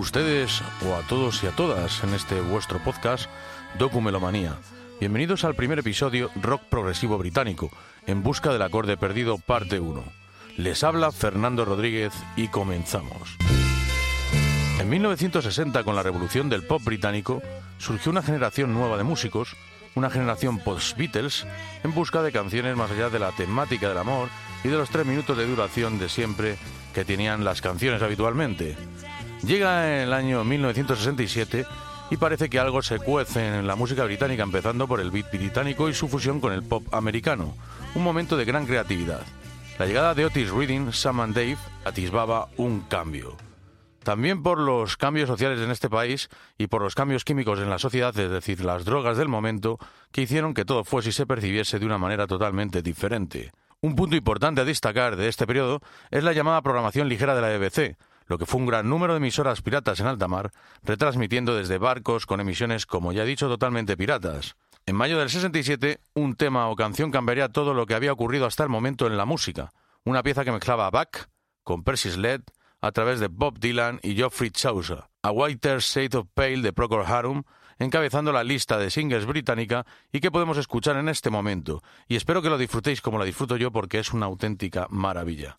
ustedes o a todos y a todas en este vuestro podcast Documelomanía. Bienvenidos al primer episodio Rock Progresivo Británico, en busca del acorde perdido parte 1. Les habla Fernando Rodríguez y comenzamos. En 1960, con la revolución del pop británico, surgió una generación nueva de músicos, una generación post-Beatles, en busca de canciones más allá de la temática del amor y de los tres minutos de duración de siempre que tenían las canciones habitualmente. Llega el año 1967 y parece que algo se cuece en la música británica, empezando por el beat británico y su fusión con el pop americano, un momento de gran creatividad. La llegada de Otis Reading, Sam and Dave atisbaba un cambio. También por los cambios sociales en este país y por los cambios químicos en la sociedad, es decir, las drogas del momento, que hicieron que todo fuese y se percibiese de una manera totalmente diferente. Un punto importante a destacar de este periodo es la llamada programación ligera de la BBC, lo que fue un gran número de emisoras piratas en alta mar, retransmitiendo desde barcos con emisiones, como ya he dicho, totalmente piratas. En mayo del 67, un tema o canción cambiaría todo lo que había ocurrido hasta el momento en la música. Una pieza que mezclaba Bach con Percy Sled a través de Bob Dylan y Geoffrey Chaucer, a Whiter Shade of Pale de Procol Harum, encabezando la lista de singles británica y que podemos escuchar en este momento. Y espero que lo disfrutéis como lo disfruto yo porque es una auténtica maravilla.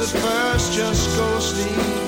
At first just go Turn